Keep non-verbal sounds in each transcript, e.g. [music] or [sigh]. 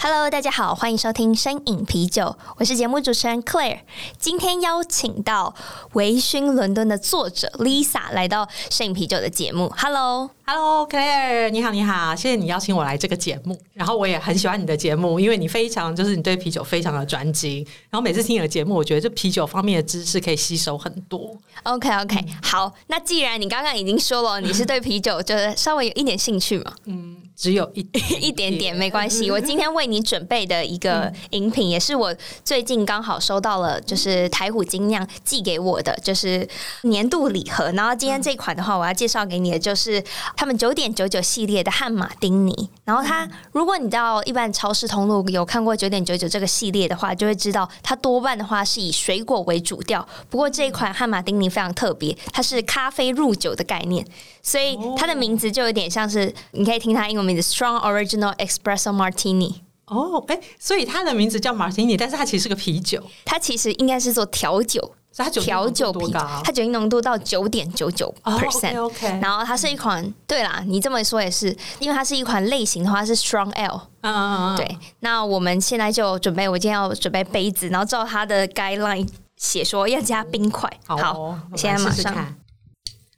！Cheers！Hello，大家好，欢迎收听声影啤酒，我是节目主持人 Claire。今天邀请到微醺伦敦的作者 Lisa 来到声饮啤酒的节目。Hello，Hello，Claire，你好，你好，谢谢你邀请我来这个节目。然后我也很喜欢你的节目，因为你非常就是你对啤酒非常的专精。然后每次听你的节目，我觉得这啤酒方面的知识可以吸收很多。OK，OK，、okay, 好。那既然你刚刚已经说了，你是对啤酒就是稍微有一点兴趣嘛？嗯。只有一 [laughs] 一点点没关系，我今天为你准备的一个饮品，也是我最近刚好收到了，就是台虎精酿寄给我的，就是年度礼盒。然后今天这款的话，我要介绍给你的就是他们九点九九系列的汉马丁尼。然后它，如果你到一般超市通路有看过九点九九这个系列的话，就会知道它多半的话是以水果为主调。不过这一款汉马丁尼非常特别，它是咖啡入酒的概念，所以它的名字就有点像是，你可以听它英文名。Strong Original Espresso Martini。哦，哎，所以它的名字叫 Martini，但是它其实是个啤酒。它其实应该是做调酒，它调酒啤，它酒精浓度到九点九九 percent。OK，然后它是一款，嗯、对啦，你这么说也是，因为它是一款类型的话是 Strong Ale。嗯嗯嗯。对，那我们现在就准备，我今天要准备杯子，然后照它的 guideline 写说要加冰块。好，现在马上。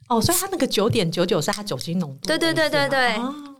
哦，所以它那个九点九九是它酒精浓度。对对对对对。哦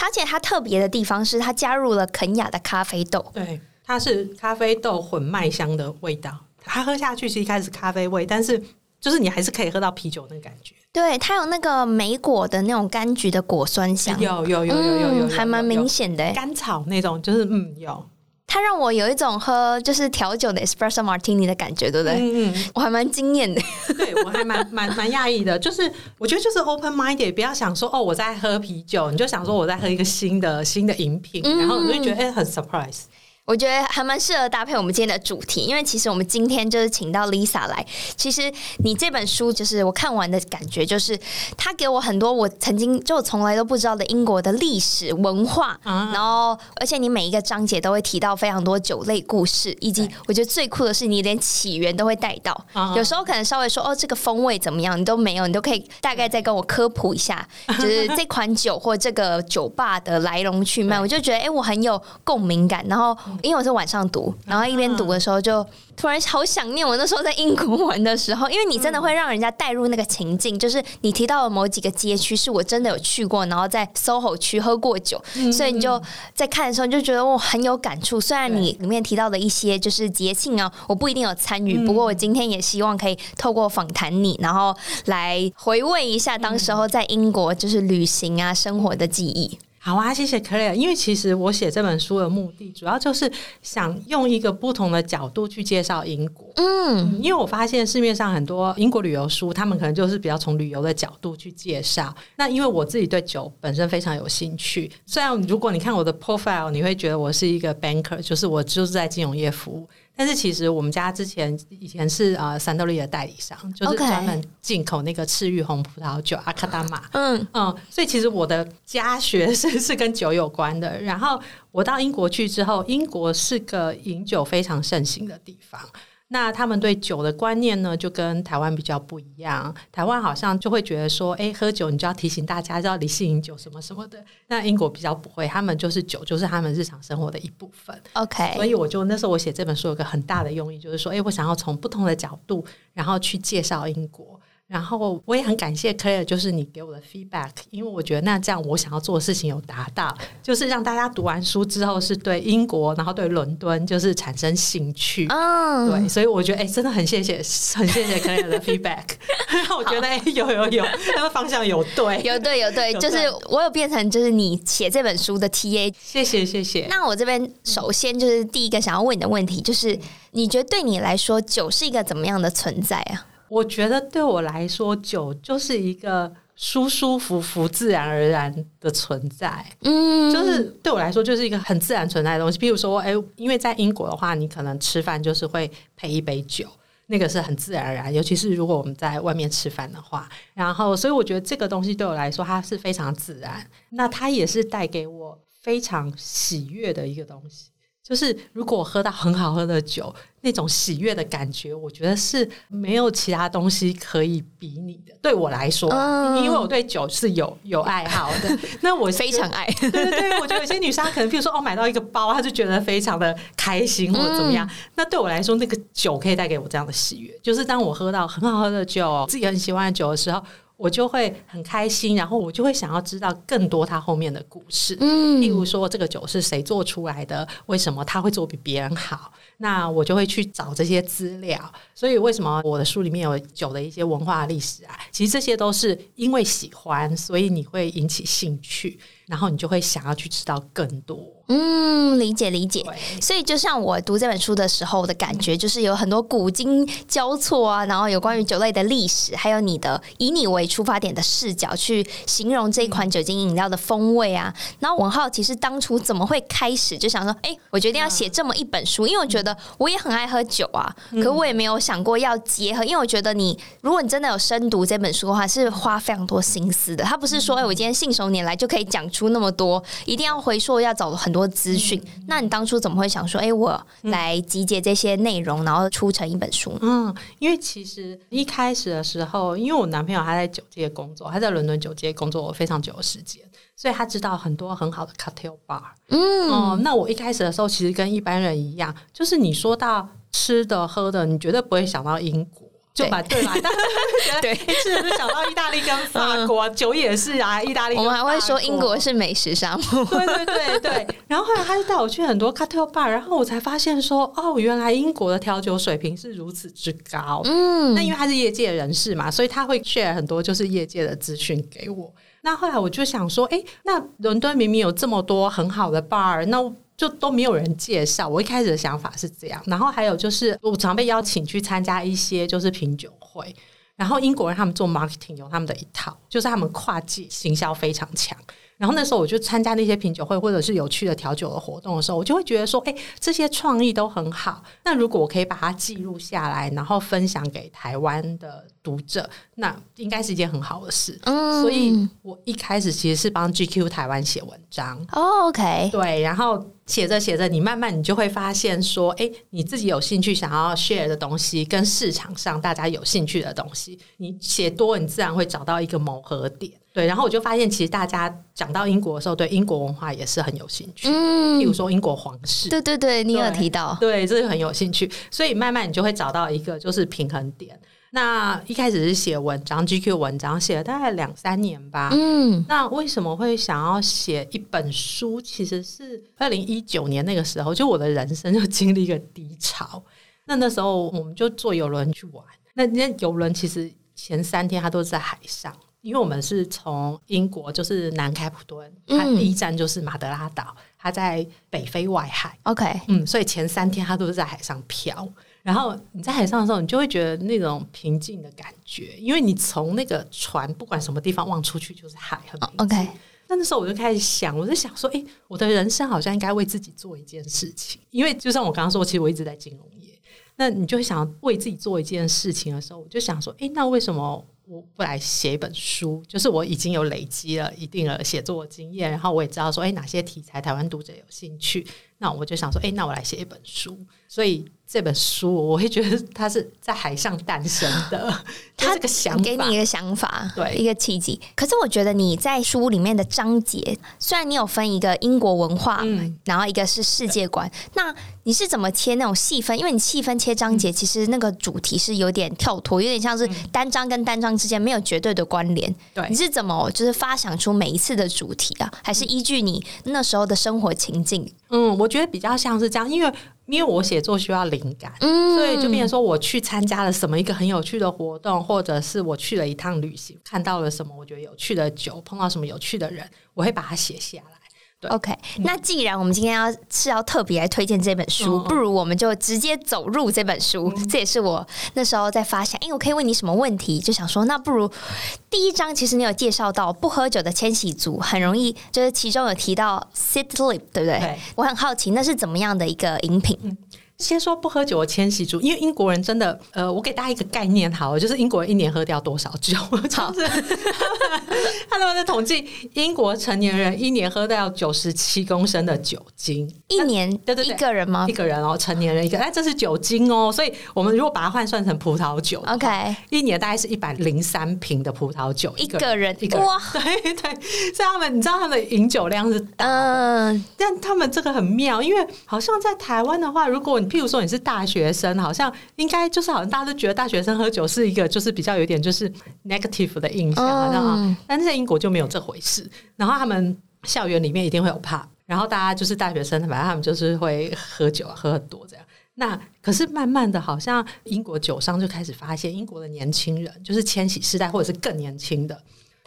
而且它特别的地方是，它加入了肯雅的咖啡豆。对，它是咖啡豆混麦香的味道。它喝下去是一开始咖啡味，但是就是你还是可以喝到啤酒那个感觉。对，它有那个莓果的那种柑橘的果酸香，有有有有有有，有，还蛮明显的。甘草那种，就是嗯有。它让我有一种喝就是调酒的 espresso martini 的感觉，对不对？嗯嗯，我还蛮惊艳的。对，我还蛮蛮蛮讶异的，就是我觉得就是 open minded，不要想说哦我在喝啤酒，你就想说我在喝一个新的新的饮品，嗯，然后你就觉得哎很 surprise。我觉得还蛮适合搭配我们今天的主题，因为其实我们今天就是请到 Lisa 来。其实你这本书就是我看完的感觉，就是他给我很多我曾经就从来都不知道的英国的历史文化，然后而且你每一个章节都会提到非常多酒类故事，以及我觉得最酷的是你连起源都会带到。有时候可能稍微说哦这个风味怎么样，你都没有，你都可以大概再跟我科普一下，[laughs] 就是这款酒或这个酒吧的来龙去脉，我就觉得哎我很有共鸣感，然后。因为我是晚上读，然后一边读的时候就突然好想念我那时候在英国玩的时候，因为你真的会让人家带入那个情境，就是你提到了某几个街区是我真的有去过，然后在 SOHO 区喝过酒，所以你就在看的时候你就觉得我很有感触。虽然你里面提到的一些就是节庆啊，我不一定有参与，不过我今天也希望可以透过访谈你，然后来回味一下当时候在英国就是旅行啊生活的记忆。好啊，谢谢 Claire。因为其实我写这本书的目的，主要就是想用一个不同的角度去介绍英国。嗯，因为我发现市面上很多英国旅游书，他们可能就是比较从旅游的角度去介绍。那因为我自己对酒本身非常有兴趣，虽然如果你看我的 profile，你会觉得我是一个 banker，就是我就是在金融业服务。但是其实我们家之前以前是呃三得利的代理商，就是专门进口那个赤玉红葡萄酒阿卡达玛。嗯嗯，所以其实我的家学是是跟酒有关的。然后我到英国去之后，英国是个饮酒非常盛行的地方。那他们对酒的观念呢，就跟台湾比较不一样。台湾好像就会觉得说，哎，喝酒你就要提醒大家要理性饮酒什么什么的。那英国比较不会，他们就是酒就是他们日常生活的一部分。OK，所以我就那时候我写这本书有个很大的用意，就是说，哎，我想要从不同的角度，然后去介绍英国。然后我也很感谢 Claire，就是你给我的 feedback，因为我觉得那这样我想要做的事情有达到，就是让大家读完书之后是对英国，然后对伦敦就是产生兴趣。嗯，对，所以我觉得哎，真的很谢谢，很谢谢 Claire 的 feedback。[laughs] 我觉得哎，有有有，那个方向有对，[laughs] 有对有对，就是我有变成就是你写这本书的 TA。谢谢谢谢。那我这边首先就是第一个想要问你的问题，就是你觉得对你来说酒是一个怎么样的存在啊？我觉得对我来说，酒就是一个舒舒服服、自然而然的存在。嗯，就是对我来说，就是一个很自然存在的东西。比如说，哎，因为在英国的话，你可能吃饭就是会配一杯酒，那个是很自然而然。尤其是如果我们在外面吃饭的话，然后，所以我觉得这个东西对我来说，它是非常自然。那它也是带给我非常喜悦的一个东西。就是如果我喝到很好喝的酒，那种喜悦的感觉，我觉得是没有其他东西可以比拟的。对我来说，嗯、因为我对酒是有有爱好的，[laughs] 那我非常爱。[laughs] 对对对，我觉得有些女生可能，比如说哦，买到一个包，她就觉得非常的开心或者怎么样。嗯、那对我来说，那个酒可以带给我这样的喜悦。就是当我喝到很好喝的酒，自己很喜欢的酒的时候。我就会很开心，然后我就会想要知道更多它后面的故事。嗯，例如说这个酒是谁做出来的，为什么他会做比别人好？那我就会去找这些资料。所以为什么我的书里面有酒的一些文化历史啊？其实这些都是因为喜欢，所以你会引起兴趣，然后你就会想要去知道更多。嗯，理解理解。所以就像我读这本书的时候的感觉，就是有很多古今交错啊，然后有关于酒类的历史，还有你的以你为出发点的视角去形容这一款酒精饮料的风味啊。然后我很好奇，是当初怎么会开始就想说，哎，我决定要写这么一本书，因为我觉得我也很爱喝酒啊，可我也没有想过要结合，因为我觉得你如果你真的有深读这本书的话，是花非常多心思的。他不是说，哎，我今天信手拈来就可以讲出那么多，一定要回溯，要找很多。多资讯，那你当初怎么会想说，哎、欸，我来集结这些内容，然后出成一本书？嗯，因为其实一开始的时候，因为我男朋友他在酒界工作，他在伦敦酒界工作非常久的时间，所以他知道很多很好的 cocktail bar。嗯，嗯，那我一开始的时候，其实跟一般人一样，就是你说到吃的喝的，你绝对不会想到英国。就把对吧？[laughs] [laughs] 对，是不是想到意大利跟法国酒也是啊，意大利。我们还会说英国是美食沙漠。对对对对。然后后来他就带我去很多 cocktail bar，然后我才发现说，哦，原来英国的调酒水平是如此之高。嗯。那因为他是业界人士嘛，所以他会 share 很多就是业界的资讯给我。那后来我就想说，哎，那伦敦明明有这么多很好的 bar，那就都没有人介绍。我一开始的想法是这样，然后还有就是我常被邀请去参加一些就是品酒会，然后英国人他们做 marketing 有他们的一套，就是他们跨界行销非常强。然后那时候我就参加那些品酒会或者是有趣的调酒的活动的时候，我就会觉得说，哎，这些创意都很好。那如果我可以把它记录下来，然后分享给台湾的读者，那应该是一件很好的事。嗯，所以我一开始其实是帮 GQ 台湾写文章。哦，OK，对，然后写着写着，你慢慢你就会发现说，哎，你自己有兴趣想要 share 的东西，跟市场上大家有兴趣的东西，你写多，你自然会找到一个磨合点。对，然后我就发现，其实大家讲到英国的时候，对英国文化也是很有兴趣。嗯，譬如说英国皇室，对对对，你有提到，对，这是很有兴趣。所以慢慢你就会找到一个就是平衡点。那一开始是写文章，GQ 文章写了大概两三年吧。嗯，那为什么会想要写一本书？其实是二零一九年那个时候，就我的人生就经历一个低潮。那那时候我们就坐游轮去玩，那那游轮其实前三天它都是在海上。因为我们是从英国，就是南开普敦，它第一站就是马德拉岛，它在北非外海。OK，嗯，所以前三天它都是在海上漂。然后你在海上的时候，你就会觉得那种平静的感觉，因为你从那个船不管什么地方望出去就是海，很平静。OK，那那时候我就开始想，我就想说，哎，我的人生好像应该为自己做一件事情，因为就像我刚刚说，其实我一直在金融业。那你就会想为自己做一件事情的时候，我就想说，哎，那为什么？我不来写一本书，就是我已经有累积了一定的写作经验，然后我也知道说，哎，哪些题材台湾读者有兴趣，那我就想说，哎，那我来写一本书，所以。这本书，我会觉得它是在海上诞生的，它这个想法，给你一个想法，对，一个契机。可是我觉得你在书里面的章节，虽然你有分一个英国文化，嗯，然后一个是世界观，那你是怎么切那种细分？因为你细分切章节，其实那个主题是有点跳脱，有点像是单章跟单章之间没有绝对的关联。对，你是怎么就是发想出每一次的主题啊？还是依据你那时候的生活情境？嗯，我觉得比较像是这样，因为。因为我写作需要灵感，嗯，所以就变成说我去参加了什么一个很有趣的活动，或者是我去了一趟旅行，看到了什么我觉得有趣的酒，碰到什么有趣的人，我会把它写下来。对，OK，那既然我们今天要是要特别来推荐这本书，嗯、不如我们就直接走入这本书。嗯、这也是我那时候在发现，哎，我可以问你什么问题？就想说，那不如第一章，其实你有介绍到不喝酒的千禧族很容易，就是其中有提到 sitlip，对不对？对，我很好奇，那是怎么样的一个饮品？嗯先说不喝酒的千禧族，因为英国人真的，呃，我给大家一个概念好了，就是英国人一年喝掉多少酒？好，就是 [laughs] 他们在统计，英国成年人一年喝掉九十七公升的酒精，一年对对对，一个人吗？一个人哦，成年人一个，哎，这是酒精哦，所以我们如果把它换算成葡萄酒，OK，一年大概是一百零三瓶的葡萄酒，一个人一个人哇，[laughs] 对对，所以他们你知道他们的饮酒量是大的，嗯，但他们这个很妙，因为好像在台湾的话，如果你譬如说你是大学生，好像应该就是好像大家都觉得大学生喝酒是一个就是比较有点就是 negative 的印象，好像啊，但是在英国就没有这回事。然后他们校园里面一定会有 pub，然后大家就是大学生，反正他们就是会喝酒，喝很多这样。那可是慢慢的，好像英国酒商就开始发现，英国的年轻人就是千禧世代或者是更年轻的，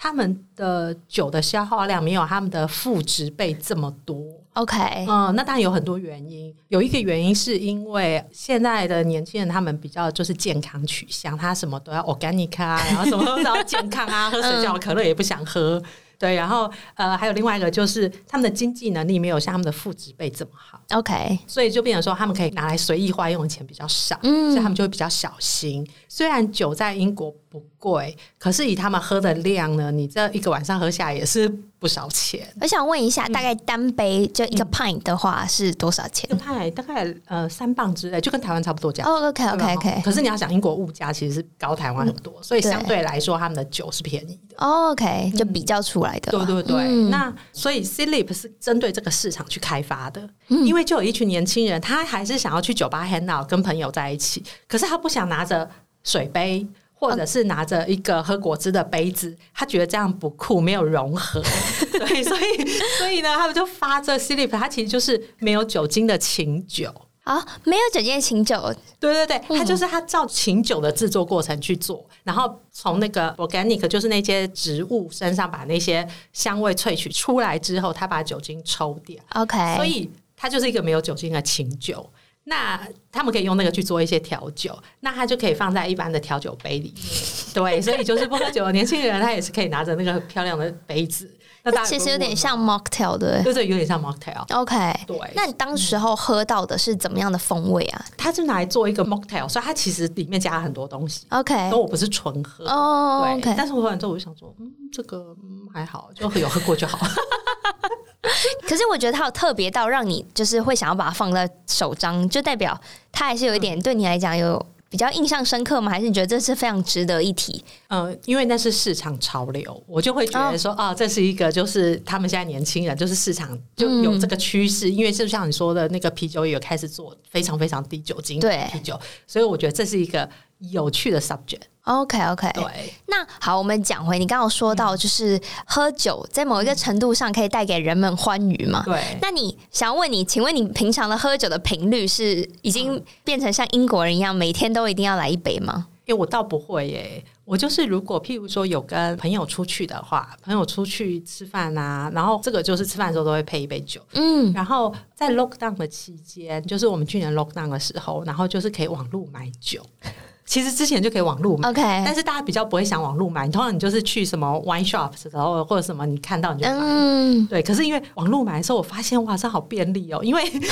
他们的酒的消耗量没有他们的副植被这么多。OK，嗯，那当然有很多原因。有一个原因是因为现在的年轻人他们比较就是健康取向，他什么都要 organic 啊，然后什么都要健康啊，[laughs] 喝水饺可乐也不想喝。对，然后呃，还有另外一个就是他们的经济能力没有像他们的父执辈这么好，OK，所以就变成说他们可以拿来随意花用的钱比较少，嗯，所以他们就会比较小心。虽然酒在英国不贵，可是以他们喝的量呢，你这一个晚上喝下来也是不少钱。我想问一下，大概单杯就一个 pint 的话是多少钱？一个 pint 大概呃三磅之类，就跟台湾差不多价。哦，OK OK OK。可是你要想，英国物价其实是高台湾很多，所以相对来说他们的酒是便宜的。OK，就比较出来的。对对对。那所以 Seedlip 是针对这个市场去开发的，因为就有一群年轻人，他还是想要去酒吧 hang out，跟朋友在一起，可是他不想拿着水杯。或者是拿着一个喝果汁的杯子，他觉得这样不酷，没有融合，[laughs] 对，所以所以呢，他们就发这 Seedlip，它其实就是没有酒精的琴酒。啊，没有酒精的琴酒，对对对，它就是它照琴酒的制作过程去做，然后从那个 organic 就是那些植物身上把那些香味萃取出来之后，他把酒精抽掉，OK，所以它就是一个没有酒精的琴酒。那他们可以用那个去做一些调酒，那它就可以放在一般的调酒杯里面。[laughs] 对，所以就是不喝酒的年轻人，他也是可以拿着那个漂亮的杯子。那其实有点像 mocktail 的，对对，有点像 mocktail。OK，对。那你当时候喝到的是怎么样的风味啊？它是拿来做一个 mocktail，所以它其实里面加了很多东西。OK，但我不是纯喝哦。对，OK。但是我喝完之后，我就想说，嗯，这个嗯还好，就有喝过就好。[laughs] 可是我觉得它有特别到让你就是会想要把它放在手张，就代表它还是有一点对你来讲有比较印象深刻吗？还是你觉得这是非常值得一提？嗯，因为那是市场潮流，我就会觉得说，啊、哦哦，这是一个就是他们现在年轻人就是市场就有这个趋势，嗯、因为就像你说的那个啤酒也有开始做非常非常低酒精的啤酒，对所以我觉得这是一个有趣的 subject。OK OK，对，那好，我们讲回你刚刚说到，就是喝酒在某一个程度上可以带给人们欢愉嘛？对。那你想问你，请问你平常的喝酒的频率是已经变成像英国人一样，每天都一定要来一杯吗？因为我倒不会耶，我就是如果譬如说有跟朋友出去的话，朋友出去吃饭啊，然后这个就是吃饭的时候都会配一杯酒，嗯，然后在 lockdown 的期间，就是我们去年 lockdown 的时候，然后就是可以网路买酒。其实之前就可以网路买，Okay. 但是大家比较不会想网路买。通常你就是去什么 wine shop 的时候，或者什么你看到你就买。嗯、对，可是因为网路买的时候，我发现哇，这好便利哦，因为 [laughs] 因为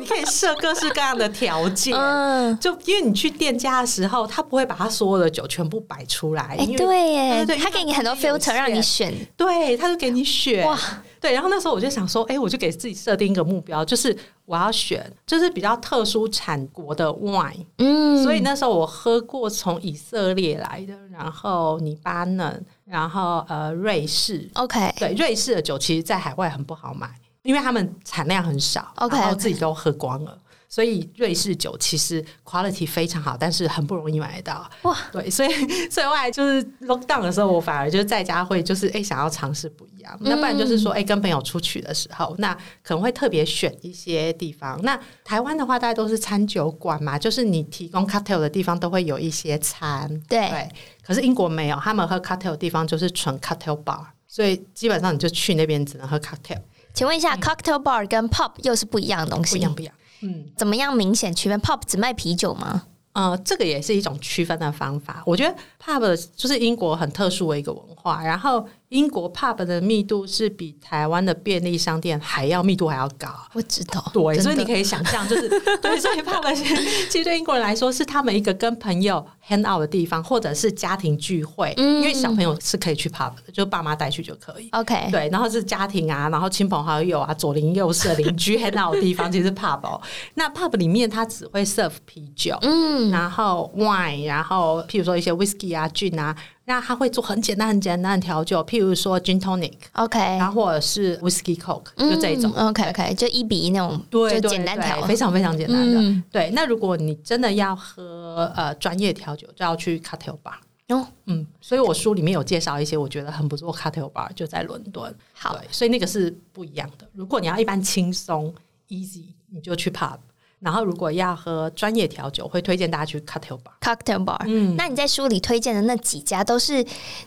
你可以设各式各样的条件。嗯、就因为你去店家的时候，他不会把他所有的酒全部摆出来。哎、欸，对耶，对，他给你很多 filter 让你选。对，他就给你选。哇。对，然后那时候我就想说，哎，我就给自己设定一个目标，就是我要选就是比较特殊产国的 wine。嗯，所以那时候我喝过从以色列来的，然后黎巴嫩，然后呃瑞士。OK，对，瑞士的酒其实，在海外很不好买，因为他们产量很少，OK，然后自己都喝光了。所以瑞士酒其实 quality 非常好，但是很不容易买得到。哇，对，所以 [laughs] 所以后来就是 lockdown 的时候，我反而就是在家会就是哎、欸、想要尝试不一样。那、嗯、不然就是说哎、欸、跟朋友出去的时候，那可能会特别选一些地方。那台湾的话，大家都是餐酒馆嘛，就是你提供 cocktail 的地方都会有一些餐。对，对。可是英国没有，他们喝 cocktail 的地方就是纯 cocktail bar，所以基本上你就去那边只能喝 cocktail。请问一下、嗯、，cocktail bar 跟 pub 又是不一样的东西？不一样，不一样。嗯，怎么样明显区分？pub 只卖啤酒吗？呃，这个也是一种区分的方法。我觉得 pub 就是英国很特殊的一个文化，然后。英国 pub 的密度是比台湾的便利商店还要密度还要高，我知道。对，所以你可以想象，就是对，所以 pub [laughs] 其实对英国人来说是他们一个跟朋友 hang out 的地方，或者是家庭聚会。嗯，因为小朋友是可以去 pub 的，就爸妈带去就可以。OK，对，然后是家庭啊，然后亲朋好友啊，左邻右舍邻居 hang out 的地方，其实是 pub 哦。那 pub 里面它只会 serve 啤酒，嗯，然后 wine，然后譬如说一些 whisky 啊、gin 啊。那他会做很简单、很简单的调酒，譬如说 gin tonic，OK，然后或者是 whiskey coke，就这一种，OK，OK，就一比一那种，对，就简单调，非常非常简单的。嗯、对，那如果你真的要喝呃专业调酒，就要去 cocktail bar。哦，嗯，所以我书里面有介绍一些我觉得很不错 cocktail bar，就在伦敦。好，所以那个是不一样的。如果你要一般轻松 easy，你就去 pub。然后，如果要喝专业调酒，会推荐大家去 cocktail bar。cocktail bar，嗯，那你在书里推荐的那几家，都是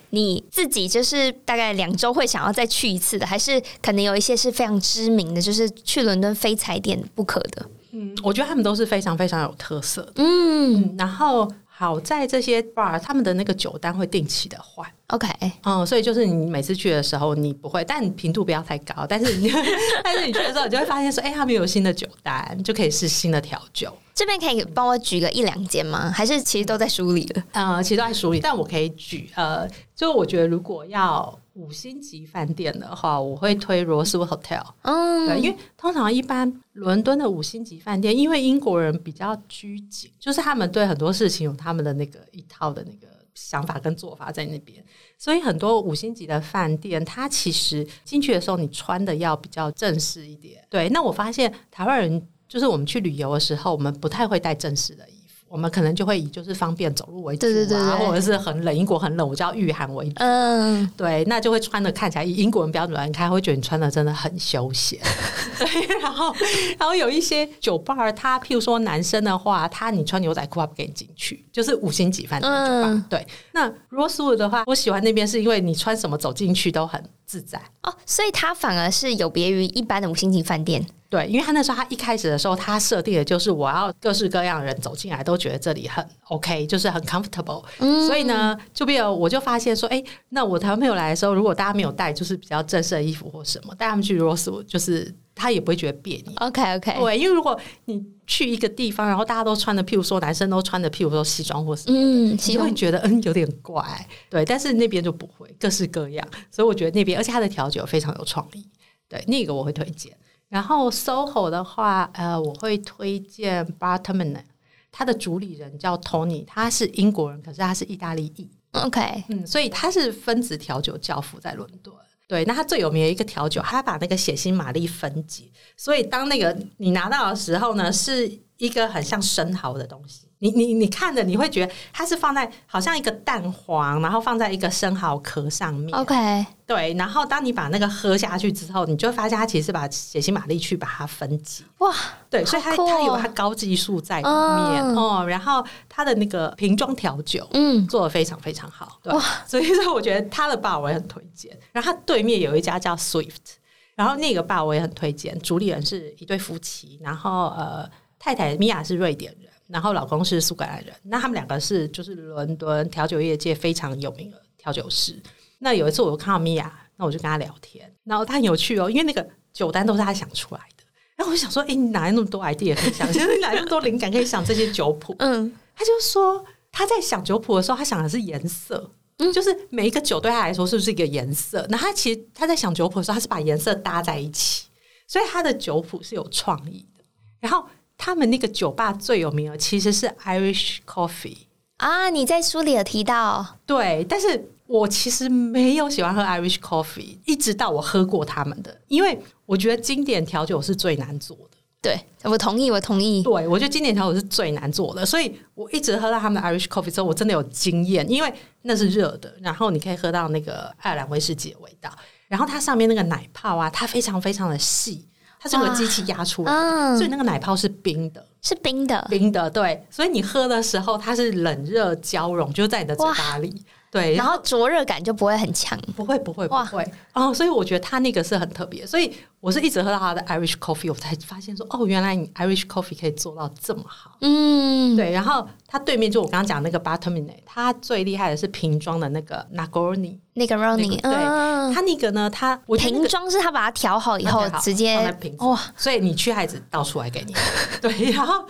你自己就是大概两周会想要再去一次的，还是可能有一些是非常知名的，就是去伦敦非踩点不可的？嗯，我觉得他们都是非常非常有特色的。嗯，嗯，然后。好在这些 bar 他们的那个酒单会定期的换，OK，嗯，所以就是你每次去的时候你不会，但频度不要太高，但是你 [laughs] 但是你去的时候你就会发现说，哎、欸，他们有新的酒单，就可以试新的调酒。这边可以帮我举个一两间吗？还是其实都在梳理了？呃，其实都在梳理，但我可以举，呃，就我觉得如果要。五星级饭店的话，我会推 Rosewood Hotel。嗯，对，因为通常一般伦敦的五星级饭店，因为英国人比较拘谨，就是他们对很多事情有他们的那个一套的那个想法跟做法在那边，所以很多五星级的饭店，它其实进去的时候，你穿的要比较正式一点。对，那我发现台湾人就是我们去旅游的时候，我们不太会带正式的。我们可能就会以就是方便走路为主啊，对对对对，或者是很冷，英国很冷，我就要御寒为主。嗯，对，那就会穿的看起来以英国人标准来看，会觉得你穿的真的很休闲。[laughs] 对，然后然后有一些酒吧，他譬如说男生的话，他你穿牛仔裤他不给你进去，就是五星级饭店的酒吧。嗯、对，那 Rosewood 的话，我喜欢那边是因为你穿什么走进去都很自在哦，所以它反而是有别于一般的五星级饭店。对，因为他那时候他一开始的时候，他设定的就是我要各式各样的人走进来都觉得这里很 OK，就是很 comfortable。嗯，所以呢，就比如我就发现说，哎，那我台湾朋友来的时候，如果大家没有带就是比较正式的衣服或什么，带他们去 Rosewood，就是他也不会觉得别扭。OK OK，对，因为如果你去一个地方，然后大家都穿的，譬如说男生都穿的，譬如说西装或什么，嗯，你就会觉得嗯有点怪。对，但是那边就不会，各式各样。所以我觉得那边，而且他的调酒非常有创意。对，那个我会推荐。然后 SOHO 的话，呃，我会推荐 Bar Terminal，他的主理人叫 Tony，他是英国人，可是他是意大利裔。OK，嗯，所以他是分子调酒教父，在伦敦。对，那他最有名的一个调酒，他把那个血腥玛丽分解，所以当那个你拿到的时候呢，是一个很像生蚝的东西。你你你看着，你会觉得它是放在好像一个蛋黄，然后放在一个生蚝壳上面。OK，对。然后当你把那个喝下去之后，你就会发现它其实是把血腥玛丽去把它分解。哇，对，所以它、哦、它有它高技术在里面哦、嗯。然后它的那个瓶装调酒，嗯，做的非常非常好。对，哇，所以说我觉得它的 bar 我也很推荐。然后它对面有一家叫 Swift，然后那个 bar 我也很推荐。主理人是一对夫妻，然后呃，太太米娅是瑞典人。然后老公是苏格兰人，那他们两个是就是伦敦调酒业界非常有名的调酒师。那有一次我看到米娅，那我就跟他聊天，然后他很有趣哦，因为那个酒单都是他想出来的。然后我就想说，哎，你哪来那么多 idea 可以想？其实你哪来那么多灵感可以想这些酒谱？嗯，他就说他在想酒谱的时候，他想的是颜色，嗯，就是每一个酒对他来说是不是一个颜色？那他其实他在想酒谱的时候，他是把颜色搭在一起，所以他的酒谱是有创意的。然后。他们那个酒吧最有名的其实是 Irish Coffee 啊，你在书里有提到。对，但是我其实没有喜欢喝 Irish Coffee，一直到我喝过他们的，因为我觉得经典调酒是最难做的。对，我同意，我同意。对，我觉得经典调酒是最难做的，所以我一直喝到他们的 Irish Coffee 之后，我真的有惊艳，因为那是热的，然后你可以喝到那个爱尔兰威士忌的味道，然后它上面那个奶泡啊，它非常非常的细。它是用机器压出来的，嗯，所以那个奶泡是冰的，是冰的，冰的。对，所以你喝的时候，它是冷热交融，就在你的嘴巴里。对，然后灼热感就不会很强，不会，不会，不会。哦，所以我觉得它那个是很特别。所以我是一直喝到他的 Irish Coffee，我才发现说，哦，原来你 Irish Coffee 可以做到这么好。嗯，对。然后他对面就我刚刚讲那个 Barterminay，他最厉害的是瓶装的那个 Negroni，那个 Negroni。对，他那个呢，他我瓶装是他把它调好以后直接哇，所以你去孩子倒出来给你。[laughs] 对，然后。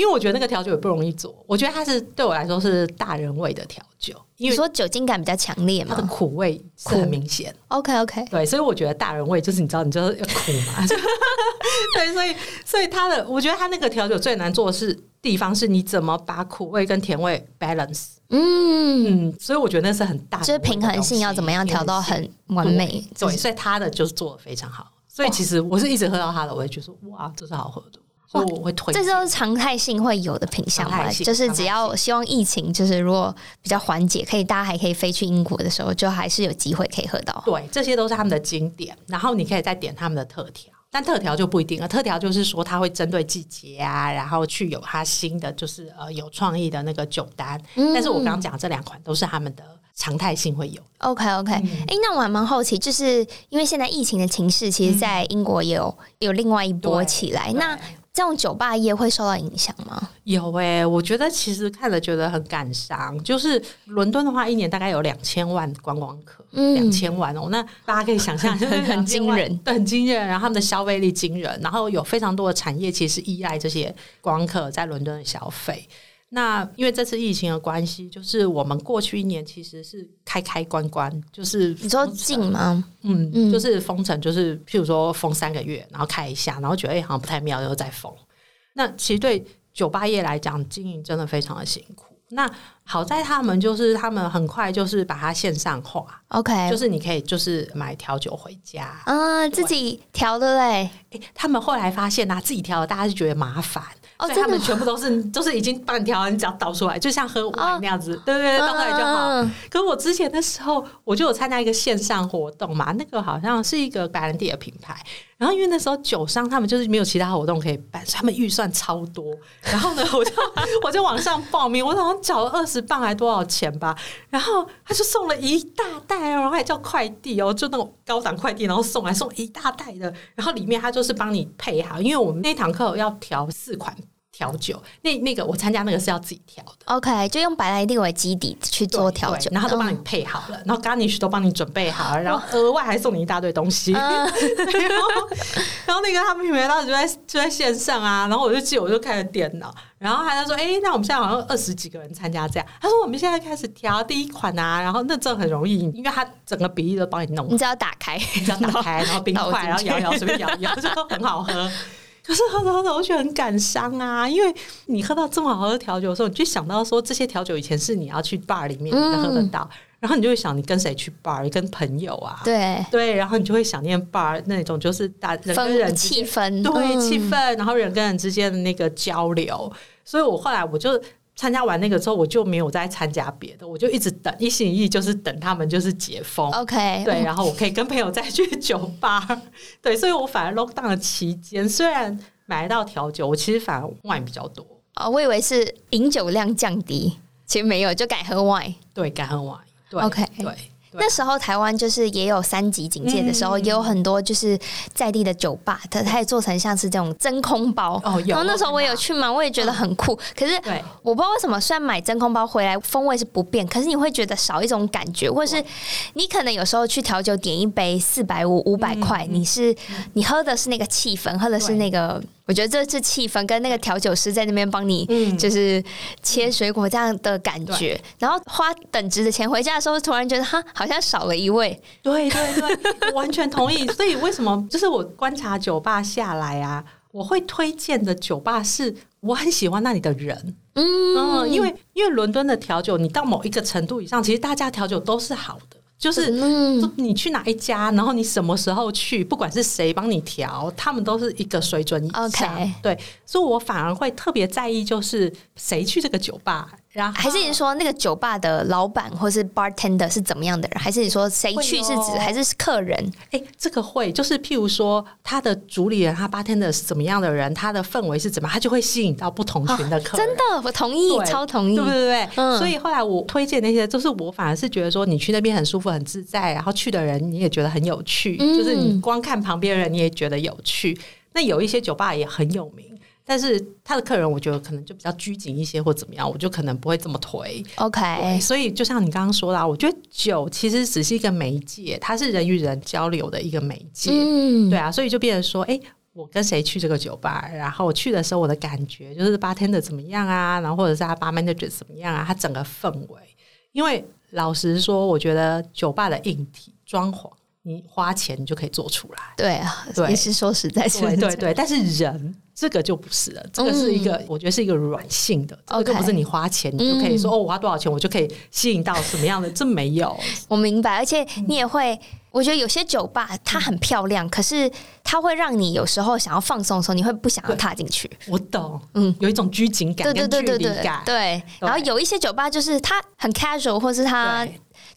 因为我觉得那个调酒也不容易做，我觉得它是对我来说是大人味的调酒。因为你说酒精感比较强烈嘛，它的苦味是很明显。OK OK，对，所以我觉得大人味就是你知道，你就是要苦嘛。[laughs] 对，所以所以它的，我觉得它那个调酒最难做的是地方是你怎么把苦味跟甜味 balance。嗯嗯，所以我觉得那是很大的，就是平衡性要怎么样调到很完美。对，所以它的就是做的非常好。所以其实我是一直喝到它的，我也觉得说哇，这是好喝的。所以我会推，这都是常态性会有的品项嘛，就是只要希望疫情就是如果比较缓解，可以大家还可以飞去英国的时候，就还是有机会可以喝到。对，这些都是他们的经典，然后你可以再点他们的特调，但特调就不一定了。特调就是说它会针对季节啊，然后去有它新的就是呃有创意的那个酒单。嗯、但是我刚刚讲这两款都是他们的常态性会有。OK OK，哎、嗯欸，那我还蛮好奇，就是因为现在疫情的情势，其实，在英国也有、嗯、有另外一波起来，那。这种酒吧业会受到影响吗？有诶、欸，我觉得其实看了觉得很感伤。就是伦敦的话，一年大概有两千万观光客，两、嗯、千万哦。那大家可以想象，就是很很惊人，[laughs] 对，很惊人。然后他们的消费力惊人，然后有非常多的产业其实依赖这些观光客在伦敦的消费。那因为这次疫情的关系，就是我们过去一年其实是开开关关，就是你说禁吗？嗯，嗯就是封城，就是譬如说封三个月，然后开一下，然后觉得哎、欸、好像不太妙，又再封。那其实对酒吧业来讲，经营真的非常的辛苦。那好在他们就是他们很快就是把它线上化，OK，就是你可以就是买调酒回家，嗯，自己调的嘞。哎，他们后来发现呐、啊，自己调的大家就觉得麻烦。哦，所以他们全部都是 [laughs] 都是已经半条，你只要倒出来，就像喝完那样子，哦、对对对，倒出来就好。嗯、可是我之前的时候，我就有参加一个线上活动嘛，那个好像是一个白兰地的品牌。然后因为那时候酒商他们就是没有其他活动可以办，所以他们预算超多。然后呢，我就 [laughs] 我就网上报名，我好像缴了二十磅还多少钱吧。然后他就送了一大袋哦，然后还叫快递哦，就那种高档快递，然后送来送一大袋的。然后里面他就是帮你配好，因为我们那堂课要调四款。调酒，那那个我参加那个是要自己调的，OK，就用白兰地为基底去做调酒，然后都帮你配好了，嗯、然后 garnish 都帮你准备好了，然后额外还送你一大堆东西，嗯、[laughs] 然后然后那个他们品牌当时就在就在线上啊，然后我就记得我就开了电脑，然后他就说，哎、欸，那我们现在好像二十几个人参加这样，他说我们现在开始调第一款啊，然后那这很容易，因为他整个比例都帮你弄，你只要打开，你只要打开，然后冰块，然后摇摇，随便摇一摇，就很好喝。可是喝着喝着，我觉得很感伤啊！因为你喝到这么好喝的调酒的时候，你就想到说，这些调酒以前是你要去 bar 里面你才喝得到，嗯、然后你就会想，你跟谁去 bar？跟朋友啊？对对，然后你就会想念 bar 那种，就是大人跟人气氛，对气氛，然后人跟人之间的那个交流。所以我后来我就。参加完那个之后，我就没有再参加别的，我就一直等，一心一意就是等他们就是解封，OK，对，然后我可以跟朋友再去酒吧，[laughs] 对，所以我反而 lock down 的期间，虽然买到调酒，我其实反而 wine 比较多。哦，我以为是饮酒量降低，其实没有，就改喝 wine，对，改喝 wine，对，OK，对。那时候台湾就是也有三级警戒的时候，嗯、也有很多就是在地的酒吧，它它也做成像是这种真空包。哦，有。然后那时候我也有去嘛，我也觉得很酷。嗯、可是，我不知道为什么，虽然买真空包回来风味是不变，可是你会觉得少一种感觉，或是你可能有时候去调酒点一杯四百五五百块，你是你喝的是那个气氛，喝的是那个。我觉得这是气氛，跟那个调酒师在那边帮你，就是切水果这样的感觉。嗯、然后花等值的钱回家的时候，突然觉得哈，好像少了一位。对对对，完全同意。[laughs] 所以为什么就是我观察酒吧下来啊，我会推荐的酒吧是我很喜欢那里的人。嗯，嗯，因为因为伦敦的调酒，你到某一个程度以上，其实大家调酒都是好的。就是你去哪一家，然后你什么时候去，不管是谁帮你调，他们都是一个水准以上。Okay. 对，所以我反而会特别在意，就是谁去这个酒吧，然后还是你说那个酒吧的老板或是 bartender 是怎么样的人？还是你说谁去是指还是客人？哎、欸，这个会就是譬如说他的主理人，他 bartender 是怎么样的人，他的氛围是怎么样，他就会吸引到不同群的客人。哦、真的，我同意，超同意，对不对，对，对？嗯。所以后来我推荐那些，就是我反而是觉得说，你去那边很舒服、很自在，然后去的人你也觉得很有趣，嗯、就是你光看旁边人你也觉得有趣。那有一些酒吧也很有名。但是他的客人，我觉得可能就比较拘谨一些，或怎么样，我就可能不会这么推。OK，所以就像你刚刚说啦，我觉得酒其实只是一个媒介，它是人与人交流的一个媒介。嗯，对啊，所以就变成说，哎、欸，我跟谁去这个酒吧，然后我去的时候，我的感觉就是 bartender 怎么样啊，然后或者是他 bar manager 怎么样啊，他整个氛围。因为老实说，我觉得酒吧的硬体装潢，你花钱你就可以做出来。对啊，也是说实在，是对对对，[laughs] 但是人。这个就不是了，这个是一个，嗯、我觉得是一个软性的，这个不是你花钱你就可以说、嗯、哦，我花多少钱我就可以吸引到什么样的，这没有。我明白，而且你也会，嗯、我觉得有些酒吧它很漂亮，嗯、可是它会让你有时候想要放松的时候，你会不想要踏进去。我懂，嗯，有一种拘谨感，对对对对对，对。然后有一些酒吧就是它很 casual，或是它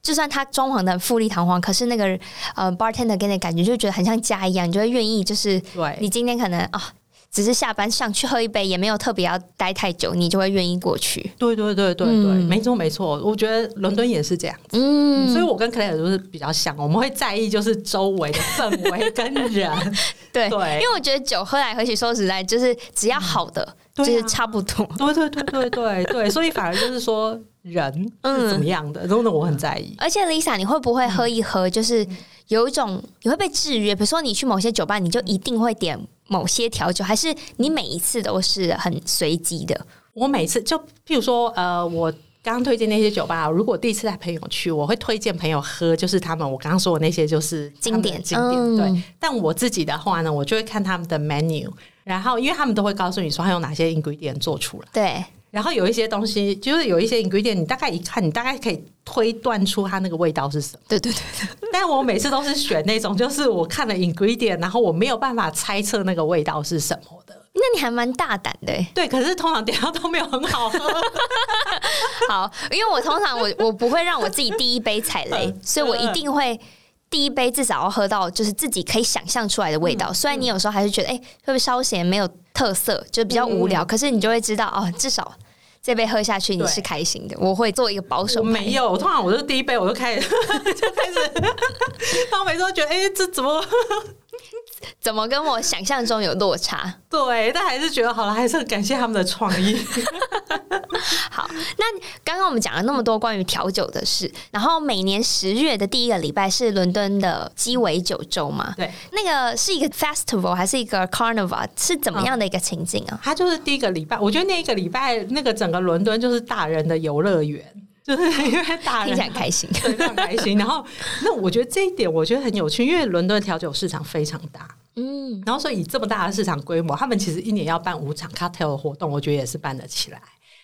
就算它装潢的富丽堂皇，可是那个呃 bartender 给你的感觉就觉得很像家一样，你就会愿意就是，对，你今天可能啊。只是下班上去喝一杯，也没有特别要待太久，你就会愿意过去。对对对对对，嗯、没错没错。我觉得伦敦也是这样子，嗯，所以我跟 Claire 都是比较像，我们会在意就是周围的氛围跟人。[laughs] 对对，因为我觉得酒喝来喝去，说实在，就是只要好的，嗯、就是差不多。对对对对对对，所以反而就是说人是怎么样的，真的、嗯、我很在意。而且 Lisa，你会不会喝一喝，就是有一种你会被制约？比如说你去某些酒吧，你就一定会点。某些调酒，还是你每一次都是很随机的？我每次就譬如说，呃，我刚刚推荐那些酒吧，如果第一次带朋友去，我会推荐朋友喝，就是他们我刚刚说的那些，就是经典经典。嗯、对，但我自己的话呢，我就会看他们的 menu，然后因为他们都会告诉你说，他用哪些 ingredient 做出来。对。然后有一些东西，就是有一些 ingredient，你大概一看，你大概可以推断出它那个味道是什么。对对对对。但我每次都是选那种，就是我看了 ingredient，然后我没有办法猜测那个味道是什么的。那你还蛮大胆的。对，可是通常点到都没有很好喝。[laughs] 好，因为我通常我我不会让我自己第一杯踩雷，所以我一定会第一杯至少要喝到就是自己可以想象出来的味道。嗯、虽然你有时候还是觉得，哎、欸，会不会稍显没有特色，就比较无聊，嗯、可是你就会知道，哦，至少。这杯喝下去你是开心的，我会做一个保守。没有，我通常我就第一杯我就开始 [laughs] 就开始，[laughs] 然后每次都觉得，哎、欸，这怎么怎么跟我想象中有落差？对，但还是觉得好了，还是很感谢他们的创意。[laughs] 好，那刚刚我们讲了那么多关于调酒的事，然后每年十月的第一个礼拜是伦敦的鸡尾酒周嘛？对，那个是一个 festival 还是一个 carnival？是怎么样的一个情景啊？嗯、它就是第一个礼拜，我觉得那一个礼拜那个整个伦敦就是大人的游乐园，就是 [laughs] 因为大人听起来很开心，非常开心。然后，那我觉得这一点我觉得很有趣，因为伦敦调酒市场非常大。嗯，然后所以以这么大的市场规模，他们其实一年要办五场 cocktail 的活动，我觉得也是办得起来。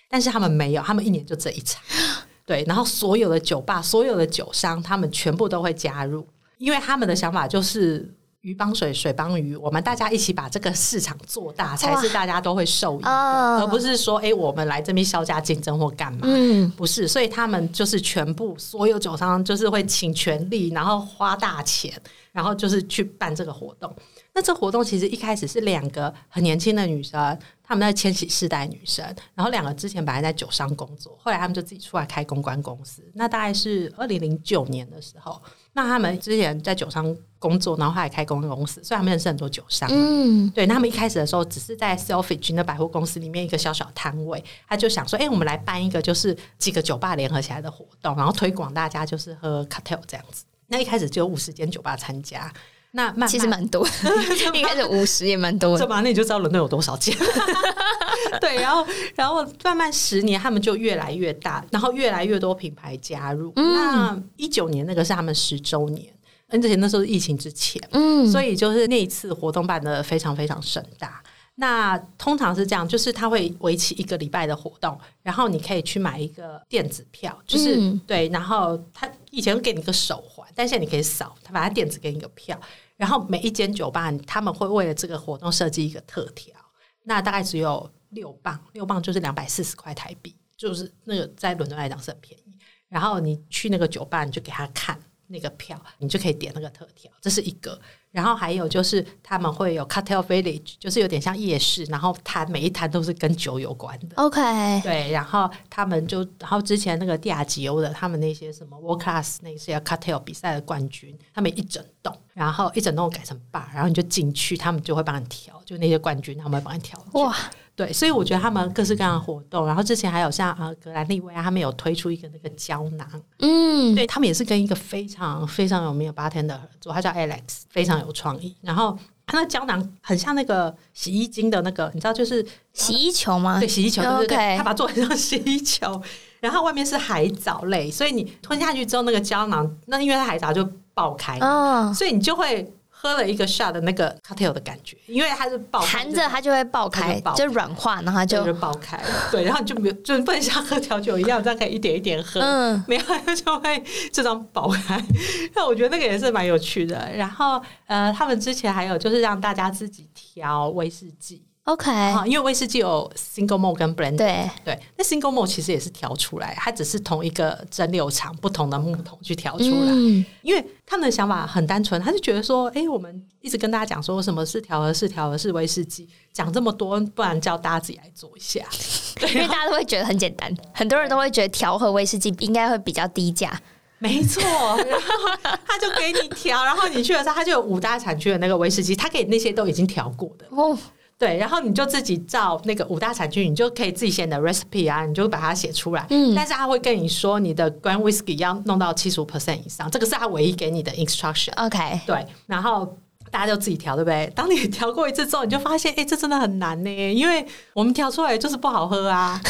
但是他们没有，他们一年就这一场。[laughs] 对，然后所有的酒吧、所有的酒商，他们全部都会加入，因为他们的想法就是鱼帮水，水帮鱼，我们大家一起把这个市场做大，才是大家都会受益的，而不是说，哎，我们来这边削价竞争或干嘛？嗯，不是。所以他们就是全部所有酒商就是会请全力，然后花大钱，然后就是去办这个活动。那这活动其实一开始是两个很年轻的女生，她们在千禧世代女生，然后两个之前本来在酒商工作，后来她们就自己出来开公关公司。那大概是二零零九年的时候，那他们之前在酒商工作，然后后来开公关公司，所以他们认识很多酒商。嗯，对，那他们一开始的时候只是在 Selfridges 的百货公司里面一个小小摊位，他就想说，哎、欸，我们来办一个就是几个酒吧联合起来的活动，然后推广大家就是喝 cocktail 这样子。那一开始就有五十间酒吧参加。那慢慢其实蛮多，[laughs] 一开始五十也蛮多的，这嘛，那你就知道伦敦有多少间。[laughs] 对，然后然后慢慢十年，他们就越来越大，然后越来越多品牌加入。嗯、那一九年那个是他们十周年，而且那时候是疫情之前，嗯，所以就是那一次活动办的非常非常盛大。那通常是这样，就是他会为期一个礼拜的活动，然后你可以去买一个电子票，就是、嗯、对，然后他以前给你一个手环，但现在你可以扫，他把它电子给你一个票，然后每一间酒吧他们会为了这个活动设计一个特调，那大概只有六磅，六磅就是两百四十块台币。就是那个在伦敦来讲是很便宜。然后你去那个酒吧，你就给他看那个票，你就可以点那个特调，这是一个。然后还有就是他们会有 cocktail village，就是有点像夜市，然后摊每一摊都是跟酒有关的。OK，对，然后他们就，然后之前那个蒂亚吉欧的，他们那些什么 world class 那些 cocktail 比赛的冠军，他们一整栋，然后一整栋改成 bar，然后你就进去，他们就会帮你调，就那些冠军他们会帮你调。哇！对，所以我觉得他们各式各样的活动，然后之前还有像呃格兰利威啊，他们有推出一个那个胶囊，嗯，对他们也是跟一个非常非常有名的 bartender 合作，他叫 Alex，非常有创意。然后他那胶囊很像那个洗衣精的那个，你知道就是洗衣球吗？对，洗衣球，对对对.他把它做成像洗衣球，然后外面是海藻类，所以你吞下去之后，那个胶囊那因为它海藻就爆开，哦，所以你就会。喝了一个 shot 的那个 cocktail 的感觉，因为它是爆开，含着它就会爆开，就软化，然后它就就爆开了。对，然后就没有，就不能像喝调酒一样，这样可以一点一点喝。嗯，没有就会这种爆开。那我觉得那个也是蛮有趣的。然后呃，他们之前还有就是让大家自己调威士忌。OK，因为威士忌有 single malt 跟 blend，对对，那 single malt 其实也是调出来，它只是同一个蒸馏厂不同的木桶去调出来。嗯、因为他们的想法很单纯，他就觉得说，哎、欸，我们一直跟大家讲说什么是调和式、调和式威士忌，讲这么多，不然叫大家自己来做一下。[laughs] 对，因为大家都会觉得很简单，很多人都会觉得调和威士忌应该会比较低价。没错，然后他就给你调，然后你去的时候，他就有五大产区的那个威士忌，他给那些都已经调过的。哦对，然后你就自己照那个五大产区，你就可以自己写你的 recipe 啊，你就把它写出来。嗯，但是他会跟你说，你的 Grand Whisky 要弄到七十五 percent 以上，这个是他唯一给你的 instruction。OK，对，然后大家就自己调，对不对？当你调过一次之后，你就发现，哎，这真的很难呢，因为我们调出来就是不好喝啊，[laughs]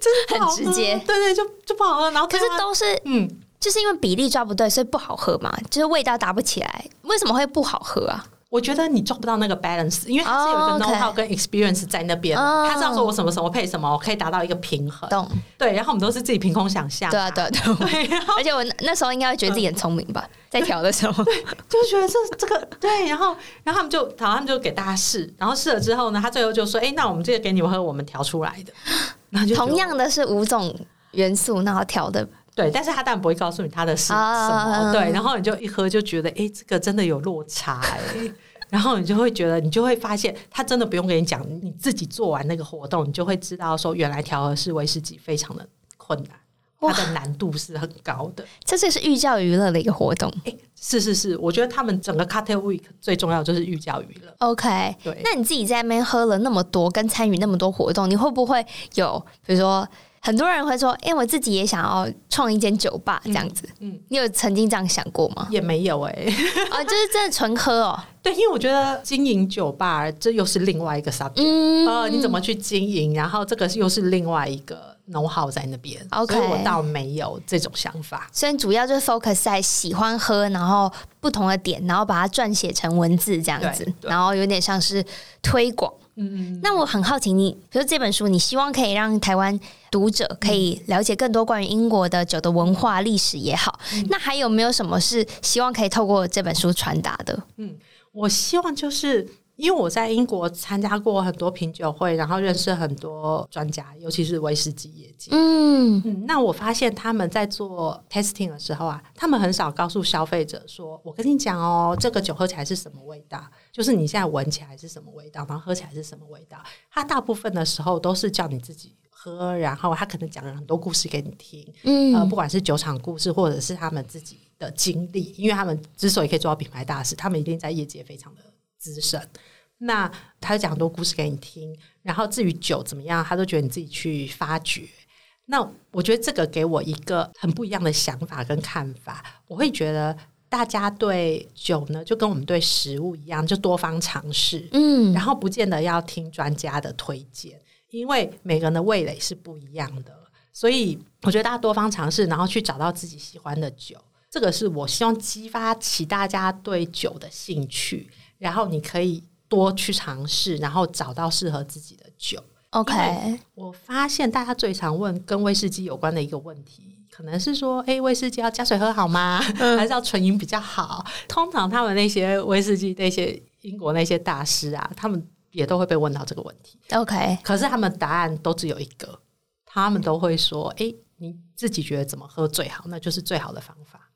就是很直接，对对，就就不好喝。然后可是都是嗯，就是因为比例抓不对，所以不好喝嘛，就是味道搭不起来。为什么会不好喝啊？我觉得你抓不到那个 balance，因为它是有一个 know how 跟 experience 在那边，他知道说我什么什么配什么，我可以达到一个平衡。懂对，然后我们都是自己凭空想象。对啊，对对。[laughs] 而且我那时候应该会觉得自己很聪明吧，在调的时候，就觉得这这个对。然后，然后他们就，然后他们就给大家试，然后试了之后呢，他最后就说：“哎，那我们这个给你们喝，我们调出来的。”然后就同样的是五种元素，然后调的。对，但是他当然不会告诉你他的是什么。对，然后你就一喝就觉得，哎，这个真的有落差哎。然后你就会觉得，你就会发现，他真的不用跟你讲，你自己做完那个活动，你就会知道说，原来调和式威士忌非常的困难，它的难度是很高的。这就是寓教于乐的一个活动。诶，是是是，我觉得他们整个 Cocktail Week 最重要就是寓教于乐。OK，对。那你自己在那边喝了那么多，跟参与那么多活动，你会不会有，比如说？很多人会说：“哎、欸，我自己也想要创一间酒吧这样子。嗯”嗯，你有曾经这样想过吗？也没有哎、欸，啊，就是真的纯喝哦。[laughs] 对，因为我觉得经营酒吧这又是另外一个 subject。嗯，呃，你怎么去经营？然后这个又是另外一个 know how 在那边。OK，所以我倒没有这种想法。所以主要就是 focus 在喜欢喝，然后不同的点，然后把它撰写成文字这样子，然后有点像是推广。嗯，那我很好奇你，你比如这本书，你希望可以让台湾读者可以了解更多关于英国的酒的文化历史也好，嗯、那还有没有什么是希望可以透过这本书传达的？嗯，我希望就是。因为我在英国参加过很多品酒会，然后认识很多专家，尤其是威士忌业界。嗯嗯，那我发现他们在做 testing 的时候啊，他们很少告诉消费者说：“我跟你讲哦，这个酒喝起来是什么味道，就是你现在闻起来是什么味道，然后喝起来是什么味道。”他大部分的时候都是叫你自己喝，然后他可能讲了很多故事给你听。嗯，呃，不管是酒厂故事，或者是他们自己的经历，因为他们之所以可以做到品牌大使，他们一定在业界非常的。资深，那他就讲很多故事给你听，然后至于酒怎么样，他都觉得你自己去发掘。那我觉得这个给我一个很不一样的想法跟看法。我会觉得大家对酒呢，就跟我们对食物一样，就多方尝试，嗯，然后不见得要听专家的推荐，因为每个人的味蕾是不一样的。所以我觉得大家多方尝试，然后去找到自己喜欢的酒，这个是我希望激发起大家对酒的兴趣。然后你可以多去尝试，然后找到适合自己的酒。OK，我发现大家最常问跟威士忌有关的一个问题，可能是说：“哎，威士忌要加水喝好吗？嗯、还是要纯饮比较好？”通常他们那些威士忌那些英国那些大师啊，他们也都会被问到这个问题。OK，可是他们答案都只有一个，他们都会说：“哎、欸，你自己觉得怎么喝最好，那就是最好的方法。”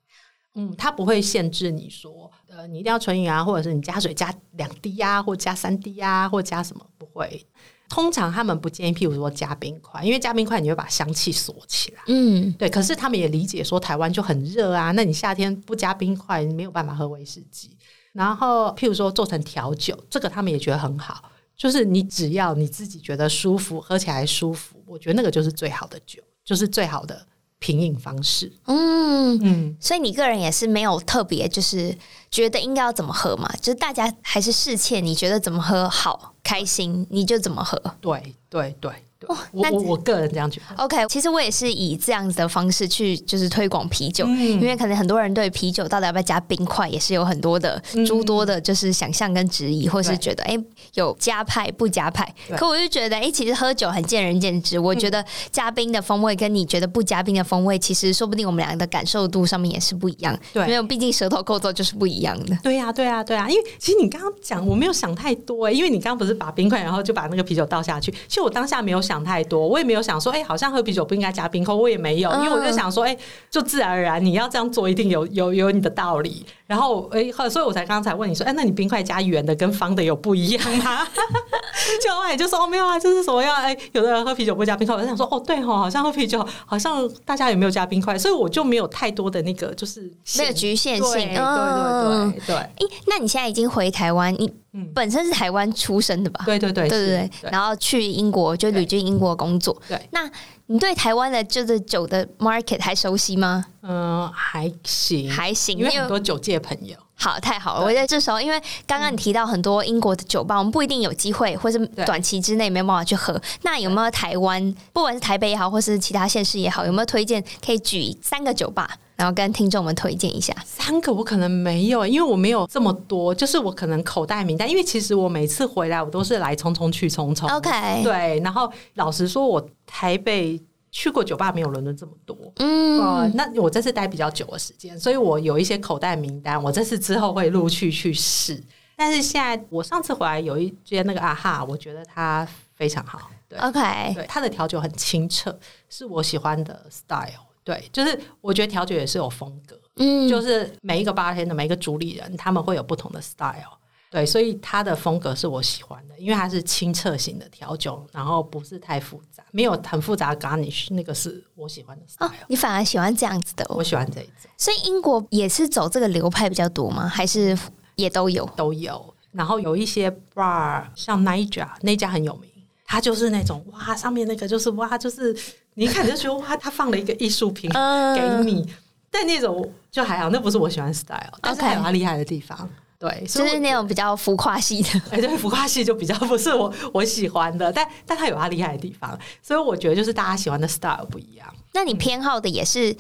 嗯，他不会限制你说，呃，你一定要纯饮啊，或者是你加水加两滴啊，或加三滴啊，或加什么？不会。通常他们不建议，譬如说加冰块，因为加冰块你会把香气锁起来。嗯，对。可是他们也理解说台湾就很热啊，那你夏天不加冰块，你没有办法喝威士忌。然后譬如说做成调酒，这个他们也觉得很好，就是你只要你自己觉得舒服，喝起来舒服，我觉得那个就是最好的酒，就是最好的品饮方式。嗯嗯，所以你个人也是没有特别就是觉得应该要怎么喝嘛？就是大家还是适切，你觉得怎么喝好？开心你就怎么喝，对对对。哦，我我我个人这样觉得。OK，其实我也是以这样子的方式去就是推广啤酒，嗯，因为可能很多人对啤酒到底要不要加冰块也是有很多的诸多的，就是想象跟质疑，嗯，或是觉得哎，欸，有加派不加派。可我就觉得哎，欸，其实喝酒很见仁见智。我觉得加冰的风味跟你觉得不加冰的风味，其实说不定我们两个的感受度上面也是不一样。对，因为毕竟舌头构造就是不一样的。对呀，对呀，对呀。因为其实你刚刚讲，我没有想太多哎，因为你刚刚不是把冰块，然后就把那个啤酒倒下去。其实我当下没有想太多，我也。没有想说，哎、欸，好像喝啤酒不应该加冰块，我也没有，因为我就想说，哎、欸，就自然而然，你要这样做，一定有有有你的道理。然后，哎、欸，所以我才刚才问你说，哎、欸，那你冰块加圆的跟方的有不一样吗？[laughs] 就后来就说，哦，没有啊，就是什么样？哎、欸，有的人喝啤酒不加冰块，我就想说，哦，对哦，好像喝啤酒，好像大家也没有加冰块，所以我就没有太多的那个，就是那个局限性。对对对对对。对欸、那你现在已经回台湾，你本身是台湾出生的吧？对对对对对对。然后去英国就旅居英国工作。对。那你对台湾的就是酒的 market 还熟悉吗？嗯，还行，还行，因为很多酒界朋友。好，太好了！我觉得这时候，因为刚刚你提到很多英国的酒吧，我们不一定有机会，或是短期之内没有办法去喝。那有没有台湾，不管是台北也好，或是其他县市也好，有没有推荐可以举三个酒吧，然后跟听众们推荐一下？三个我可能没有，因为我没有这么多，就是我可能口袋名单。因为其实我每次回来，我都是来匆匆去匆匆。OK，对。然后老实说，我台北。去过酒吧没有伦敦这么多，嗯、呃，那我这次待比较久的时间，所以我有一些口袋名单，我这次之后会陆续去试。但是现在我上次回来有一间那个啊哈，我觉得它非常好，对，OK，对，它的调酒很清澈，是我喜欢的 style，对，就是我觉得调酒也是有风格，嗯，就是每一个 bartender 的每一个主理人他们会有不同的 style。对，所以他的风格是我喜欢的，因为它是清澈型的调酒，然后不是太复杂，没有很复杂的 garnish，那个是我喜欢的 style。哦，你反而喜欢这样子的？我喜欢这一种。所以英国也是走这个流派比较多吗？还是也都有？都有。然后有一些 bar，像 Niger 那家很有名，它就是那种哇，上面那个就是哇，就是你一看就觉得哇，他放了一个艺术品 [laughs] 给你，嗯、但那种就还好，那不是我喜欢的 style，但是还有它厉害的地方。对，就是那种比较浮夸系的，[laughs] 哎，对，浮夸系就比较不是我 [laughs] 我喜欢的，但但它有它厉害的地方，所以我觉得就是大家喜欢的 style 不一样。那你偏好的也是，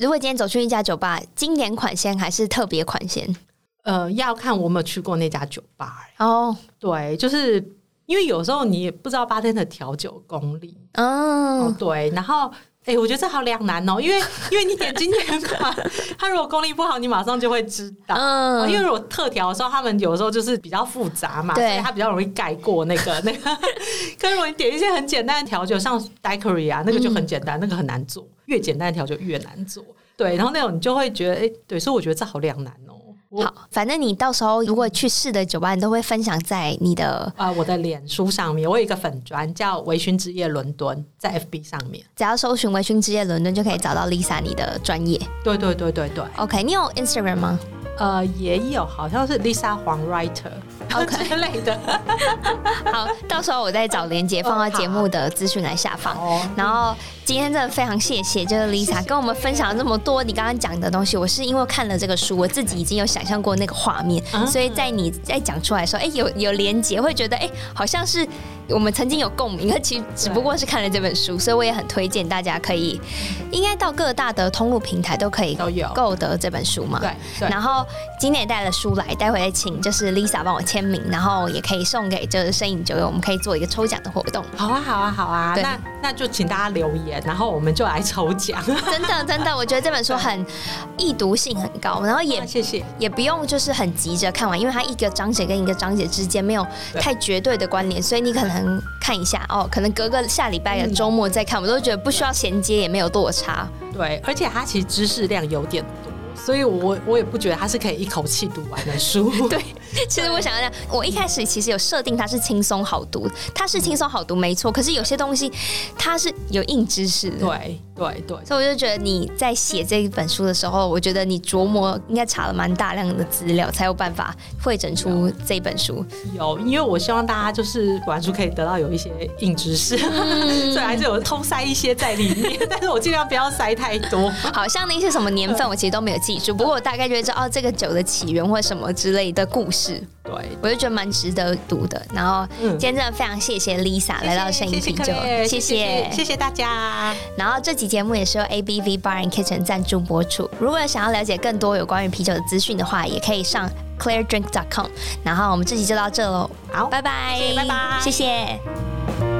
如果今天走去一家酒吧，经典款先还是特别款先？呃，要看我有没有去过那家酒吧。哦，对，就是因为有时候你也不知道 bartender 的调酒功力。哦，哦，对，然后。哎、欸，我觉得这好两难哦，因为因为你点经典款，他如果功力不好，你马上就会知道。嗯，因为如果特调的时候，他们有时候就是比较复杂嘛，对，所以他比较容易盖过那个那个。可是如果你点一些很简单的调酒，像 Daiquiri 啊，那个就很简单，嗯、那个很难做，越简单的调酒越难做。对，然后那种你就会觉得，哎、欸，对，所以我觉得这好两难哦。好，反正你到时候如果去试的酒吧，你都会分享在你的啊、呃、我的脸书上面。我有一个粉砖叫微醺之夜伦敦，在 FB 上面，只要搜寻微醺之夜伦敦就可以找到 Lisa 你的专业。对对对对对。OK，你有 Instagram 吗？呃，也有，好像是 Lisa 黄 Writer，OK [laughs] 之类的。[laughs] 好，到时候我再找连接放到节目的资讯来下方。哦、然后今天真的非常谢谢，就是 Lisa 跟我们分享了这么多你刚刚讲的东西。我是因为看了这个书，我自己已经有想象过那个画面，嗯、所以在你在讲出来的时候，哎，有有连结，会觉得哎，好像是我们曾经有共鸣。可其实只不过是看了这本书，所以我也很推荐大家可以，应该到各大的通路平台都可以都有购得这本书嘛。对，对然后。今天也带了书来，待会再请就是 Lisa 帮我签名，然后也可以送给就是摄影酒友，我们可以做一个抽奖的活动。好啊，好啊，好啊，那那就请大家留言，然后我们就来抽奖。真的，真的，我觉得这本书很易读性很高，然后也、[laughs] 啊、谢谢，也不用就是很急着看完，因为它一个章节跟一个章节之间没有太绝对的关联，所以你可能看一下哦，可能隔个下礼拜的周末再看，嗯、我都觉得不需要衔接，也没有落差。对，而且它其实知识量有点多。所以我，我我也不觉得它是可以一口气读完的书。[laughs] 对，[laughs] 其实我想要讲，我一开始其实有设定它是轻松好读，它是轻松好读没错。可是有些东西它是有硬知识的。对对对。所以我就觉得你在写这一本书的时候，我觉得你琢磨应该查了蛮大量的资料，才有办法汇整出这本书。有，因为我希望大家就是读完书可以得到有一些硬知识，[laughs] 嗯、所以还是有偷塞一些在里面，但是我尽量不要塞太多。好像那些什么年份，我其实都没有记住。不过我大概就会知道哦，这个酒的起源或什么之类的故事，对，我就觉得蛮值得读的。然后今天真的非常谢谢 Lisa 来到声音啤酒，谢谢谢谢，大家。然后这期节目也是由 ABV Bar and Kitchen 赞助播出。如果想要了解更多有关于啤酒的资讯的话，也可以上 ClaireDrink.com。然后我们这期就到这喽，好，拜拜，拜拜，谢谢。